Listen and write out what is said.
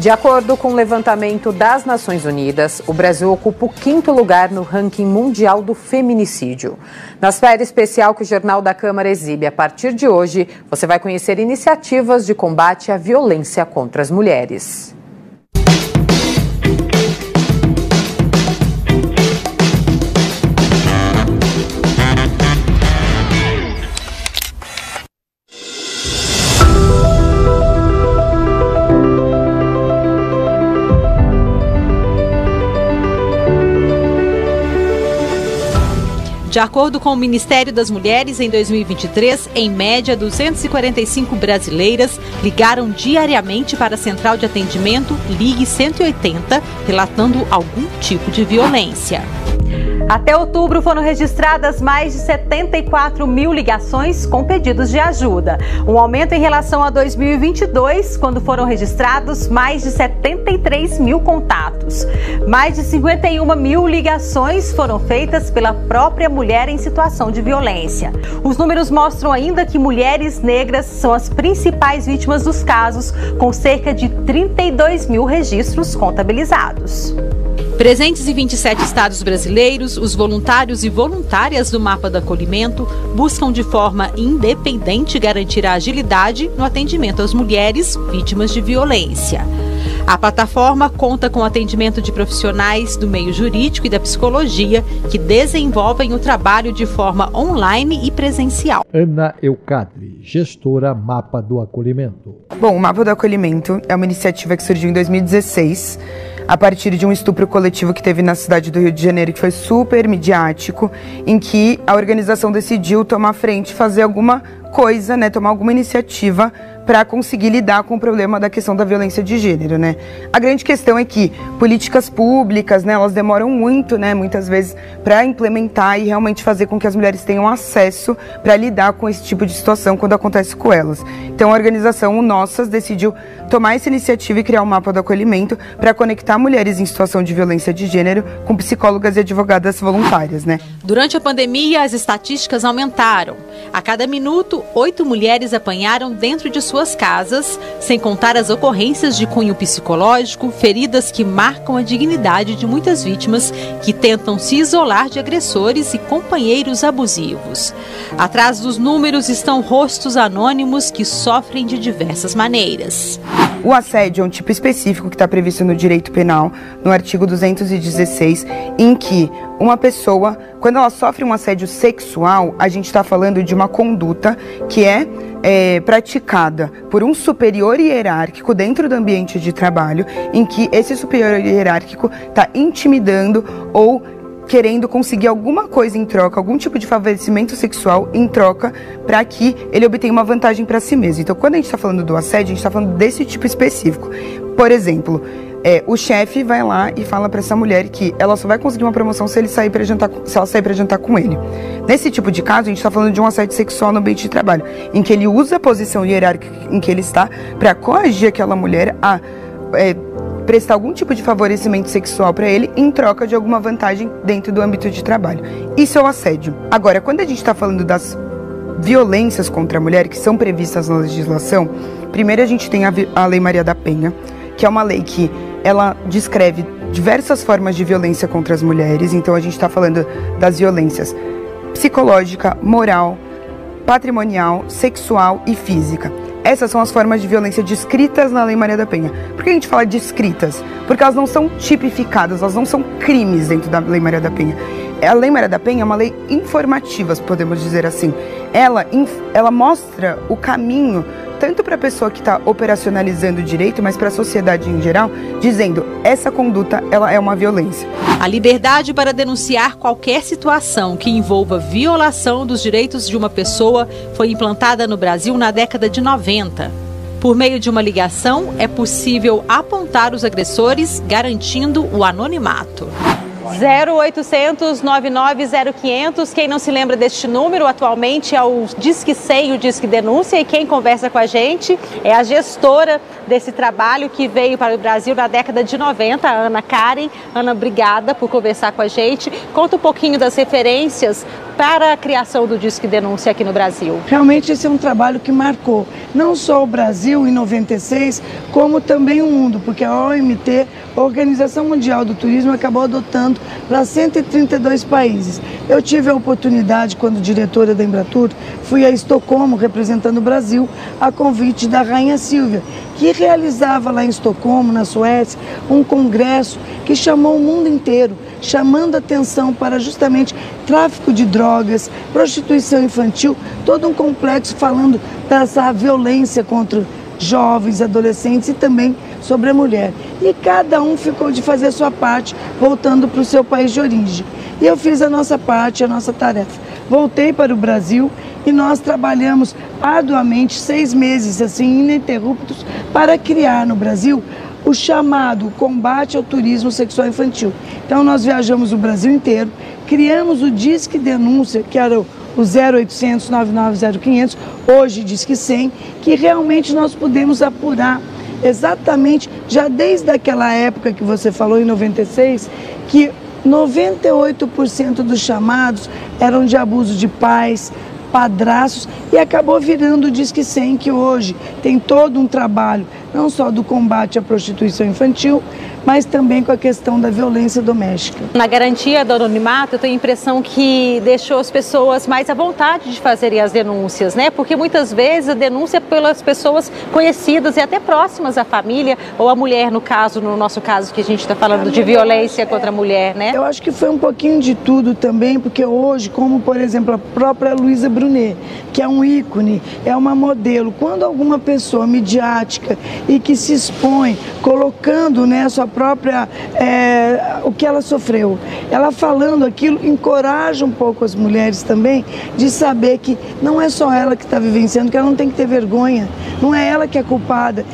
De acordo com o levantamento das Nações Unidas, o Brasil ocupa o quinto lugar no ranking mundial do feminicídio. Na esfera especial que o Jornal da Câmara exibe a partir de hoje, você vai conhecer iniciativas de combate à violência contra as mulheres. De acordo com o Ministério das Mulheres, em 2023, em média, 245 brasileiras ligaram diariamente para a central de atendimento Ligue 180, relatando algum tipo de violência. Até outubro foram registradas mais de 74 mil ligações com pedidos de ajuda, um aumento em relação a 2022, quando foram registrados mais de 73 mil contatos. Mais de 51 mil ligações foram feitas pela própria mulher em situação de violência. Os números mostram ainda que mulheres negras são as principais vítimas dos casos, com cerca de 32 mil registros contabilizados. Presentes em 27 estados brasileiros, os voluntários e voluntárias do Mapa do Acolhimento buscam de forma independente garantir a agilidade no atendimento às mulheres vítimas de violência. A plataforma conta com atendimento de profissionais do meio jurídico e da psicologia que desenvolvem o trabalho de forma online e presencial. Ana Eucadre, gestora Mapa do Acolhimento. Bom, o Mapa do Acolhimento é uma iniciativa que surgiu em 2016 a partir de um estupro coletivo que teve na cidade do Rio de Janeiro, que foi super midiático, em que a organização decidiu tomar frente, fazer alguma coisa, né, tomar alguma iniciativa para conseguir lidar com o problema da questão da violência de gênero, né? A grande questão é que políticas públicas, né, elas demoram muito, né, muitas vezes para implementar e realmente fazer com que as mulheres tenham acesso para lidar com esse tipo de situação quando acontece com elas. Então a organização Nossas decidiu tomar essa iniciativa e criar um mapa do acolhimento para conectar mulheres em situação de violência de gênero com psicólogas e advogadas voluntárias, né? Durante a pandemia, as estatísticas aumentaram. A cada minuto, oito mulheres apanharam dentro de suas suas casas, sem contar as ocorrências de cunho psicológico, feridas que marcam a dignidade de muitas vítimas que tentam se isolar de agressores e companheiros abusivos. Atrás dos números estão rostos anônimos que sofrem de diversas maneiras. O assédio é um tipo específico que está previsto no direito penal, no artigo 216, em que uma pessoa, quando ela sofre um assédio sexual, a gente está falando de uma conduta que é, é, praticada por um superior hierárquico dentro do ambiente de trabalho, em que esse superior hierárquico está intimidando ou querendo conseguir alguma coisa em troca, algum tipo de favorecimento sexual em troca, para que ele obtenha uma vantagem para si mesmo. Então, quando a gente está falando do assédio, a gente está falando desse tipo específico. Por exemplo, é, o chefe vai lá e fala para essa mulher que ela só vai conseguir uma promoção se ele sair para jantar, se ela sair para jantar com ele. Nesse tipo de caso, a gente está falando de um assédio sexual no ambiente de trabalho, em que ele usa a posição hierárquica em que ele está para coagir aquela mulher a é, prestar algum tipo de favorecimento sexual para ele em troca de alguma vantagem dentro do âmbito de trabalho. Isso é o assédio. Agora, quando a gente está falando das violências contra a mulher que são previstas na legislação, primeiro a gente tem a, Lei Maria da Penha, que é uma lei que ela descreve diversas formas de violência contra as mulheres. Então a gente está falando das violências psicológica, moral, patrimonial, sexual e física. Essas são as formas de violência descritas na Lei Maria da Penha. Por que a gente fala descritas? Porque elas não são tipificadas, elas não são crimes dentro da Lei Maria da Penha. A Lei Maria da Penha é uma lei informativa, podemos dizer assim. Ela, ela mostra o caminho tanto para a pessoa que está operacionalizando o direito, mas para a sociedade em geral, dizendo essa conduta ela é uma violência. A liberdade para denunciar qualquer situação que envolva violação dos direitos de uma pessoa foi implantada no Brasil na década de 90. Por meio de uma ligação, é possível apontar os agressores, garantindo o anonimato. 0800 990 Quem não se lembra deste número atualmente é o Disque 100, o Disque Denúncia. E quem conversa com a gente é a gestora desse trabalho que veio para o Brasil na década de 90, a Ana Karen. Ana, obrigada por conversar com a gente. Conta um pouquinho das referências para a criação do Disque Denúncia aqui no Brasil? Realmente esse é um trabalho que marcou não só o Brasil em 96, como também o mundo, porque a OMT, Organização Mundial do Turismo, acabou adotando para 132 países. Eu tive a oportunidade, quando diretora da Embratur, fui a Estocolmo representando o Brasil a convite da Rainha Silvia, que realizava lá em Estocolmo, na Suécia, um congresso que chamou o mundo inteiro, chamando atenção para justamente tráfico de drogas, prostituição infantil, todo um complexo falando dessa violência contra jovens, adolescentes e também sobre a mulher. E cada um ficou de fazer a sua parte, voltando para o seu país de origem. E eu fiz a nossa parte, a nossa tarefa. Voltei para o Brasil e nós trabalhamos arduamente, seis meses assim, ininterruptos, para criar no Brasil o chamado combate ao turismo sexual infantil. Então nós viajamos o Brasil inteiro, criamos o Disque Denúncia, que era o 0800 990 500, hoje Disque 100, que realmente nós pudemos apurar exatamente, já desde aquela época que você falou, em 96, que 98% dos chamados eram de abuso de pais, padraços e acabou virando o Disque 100, que hoje tem todo um trabalho, não só do combate à prostituição infantil, mas também com a questão da violência doméstica. Na garantia do anonimato, eu tenho a impressão que deixou as pessoas mais à vontade de fazerem as denúncias, né? Porque muitas vezes a denúncia é pelas pessoas conhecidas e até próximas à família ou à mulher, no caso, no nosso caso que a gente está falando de violência contra a mulher, né? Eu acho que foi um pouquinho de tudo também, porque hoje, como por exemplo a própria Luísa Brunet, que é um ícone, é uma modelo, quando alguma pessoa midiática e que se expõe colocando né, a sua própria, é, o que ela sofreu. Ela falando aquilo encoraja um pouco as mulheres também de saber que não é só ela que está vivenciando, que ela não tem que ter vergonha, não é ela que é culpada.